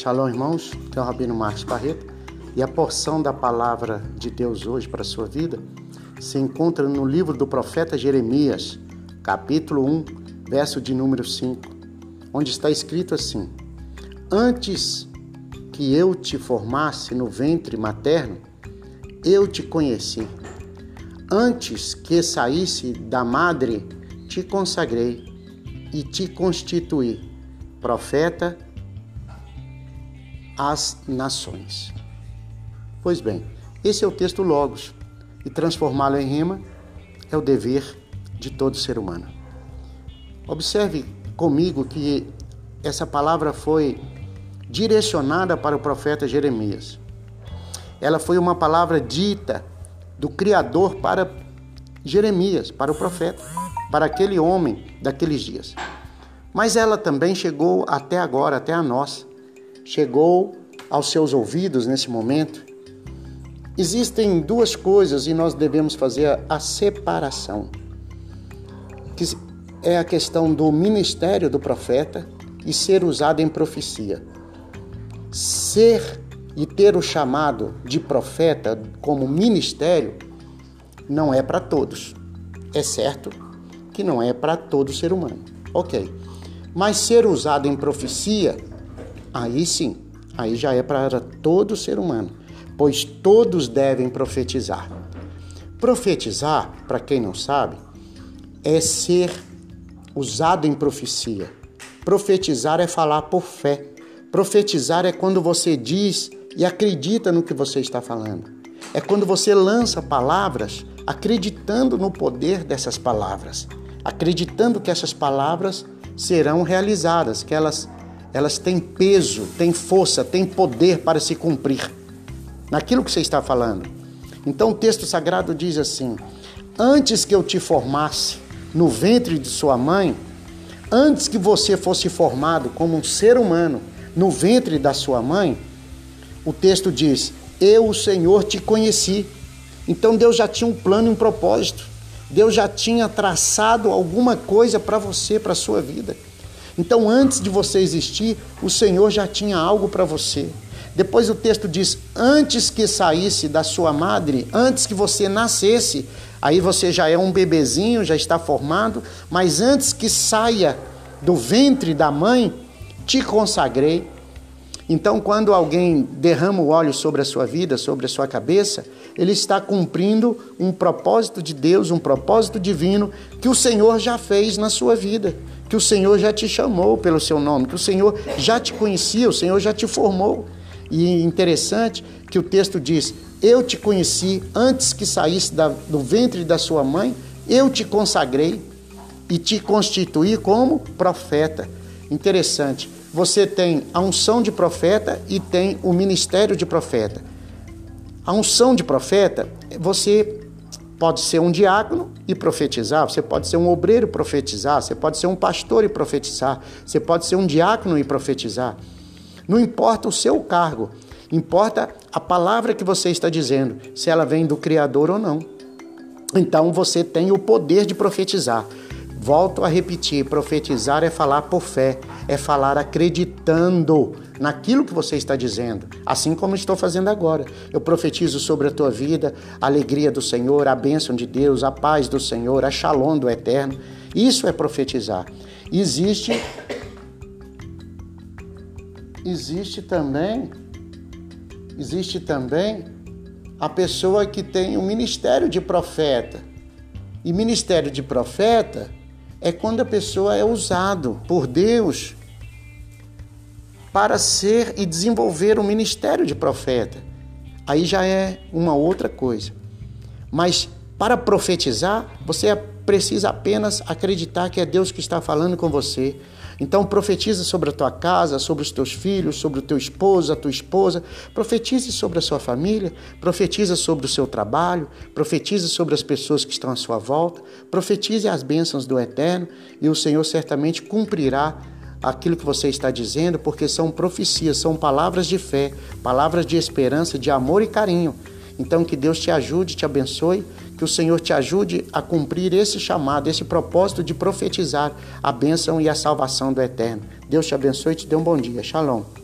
Shalom, irmãos. É o Rabino Marcos Barreto. E a porção da palavra de Deus hoje para a sua vida se encontra no livro do profeta Jeremias, capítulo 1, verso de número 5, onde está escrito assim: Antes que eu te formasse no ventre materno, eu te conheci. Antes que saísse da madre, te consagrei e te constituí profeta às nações. Pois bem, esse é o texto Logos, e transformá-lo em rima é o dever de todo ser humano. Observe comigo que essa palavra foi direcionada para o profeta Jeremias. Ela foi uma palavra dita do Criador para Jeremias, para o profeta, para aquele homem daqueles dias. Mas ela também chegou até agora, até a nós. Chegou aos seus ouvidos nesse momento. Existem duas coisas e nós devemos fazer a separação. Que é a questão do ministério do profeta e ser usado em profecia. Ser e ter o chamado de profeta como ministério não é para todos. É certo que não é para todo ser humano. Ok. Mas ser usado em profecia, aí sim, aí já é para todo ser humano, pois todos devem profetizar. Profetizar, para quem não sabe, é ser usado em profecia. Profetizar é falar por fé. Profetizar é quando você diz e acredita no que você está falando. É quando você lança palavras acreditando no poder dessas palavras, acreditando que essas palavras serão realizadas, que elas, elas têm peso, têm força, têm poder para se cumprir naquilo que você está falando. Então o texto sagrado diz assim: Antes que eu te formasse no ventre de sua mãe, antes que você fosse formado como um ser humano no ventre da sua mãe, o texto diz: Eu, o Senhor, te conheci. Então Deus já tinha um plano e um propósito. Deus já tinha traçado alguma coisa para você, para a sua vida. Então, antes de você existir, o Senhor já tinha algo para você. Depois o texto diz: antes que saísse da sua madre, antes que você nascesse, aí você já é um bebezinho, já está formado, mas antes que saia do ventre da mãe, te consagrei, então, quando alguém derrama o óleo sobre a sua vida, sobre a sua cabeça, ele está cumprindo um propósito de Deus, um propósito divino que o Senhor já fez na sua vida, que o Senhor já te chamou pelo seu nome, que o Senhor já te conhecia, o Senhor já te formou. E interessante que o texto diz: Eu te conheci antes que saísse da, do ventre da sua mãe, eu te consagrei e te constituí como profeta. Interessante você tem a unção de profeta e tem o ministério de profeta. A unção de profeta, você pode ser um diácono e profetizar, você pode ser um obreiro e profetizar, você pode ser um pastor e profetizar, você pode ser um diácono e profetizar. Não importa o seu cargo, importa a palavra que você está dizendo, se ela vem do Criador ou não. Então você tem o poder de profetizar. Volto a repetir: profetizar é falar por fé, é falar acreditando naquilo que você está dizendo, assim como estou fazendo agora. Eu profetizo sobre a tua vida a alegria do Senhor, a bênção de Deus, a paz do Senhor, a shalom do eterno. Isso é profetizar. Existe existe também existe também a pessoa que tem o ministério de profeta. E ministério de profeta é quando a pessoa é usado por Deus para ser e desenvolver o ministério de profeta. Aí já é uma outra coisa. Mas para profetizar, você precisa apenas acreditar que é Deus que está falando com você. Então profetiza sobre a tua casa, sobre os teus filhos, sobre o teu esposo, a tua esposa. Profetize sobre a sua família, profetiza sobre o seu trabalho, profetize sobre as pessoas que estão à sua volta, profetize as bênçãos do Eterno e o Senhor certamente cumprirá aquilo que você está dizendo, porque são profecias, são palavras de fé, palavras de esperança, de amor e carinho. Então, que Deus te ajude, te abençoe, que o Senhor te ajude a cumprir esse chamado, esse propósito de profetizar a bênção e a salvação do Eterno. Deus te abençoe e te dê um bom dia. Shalom.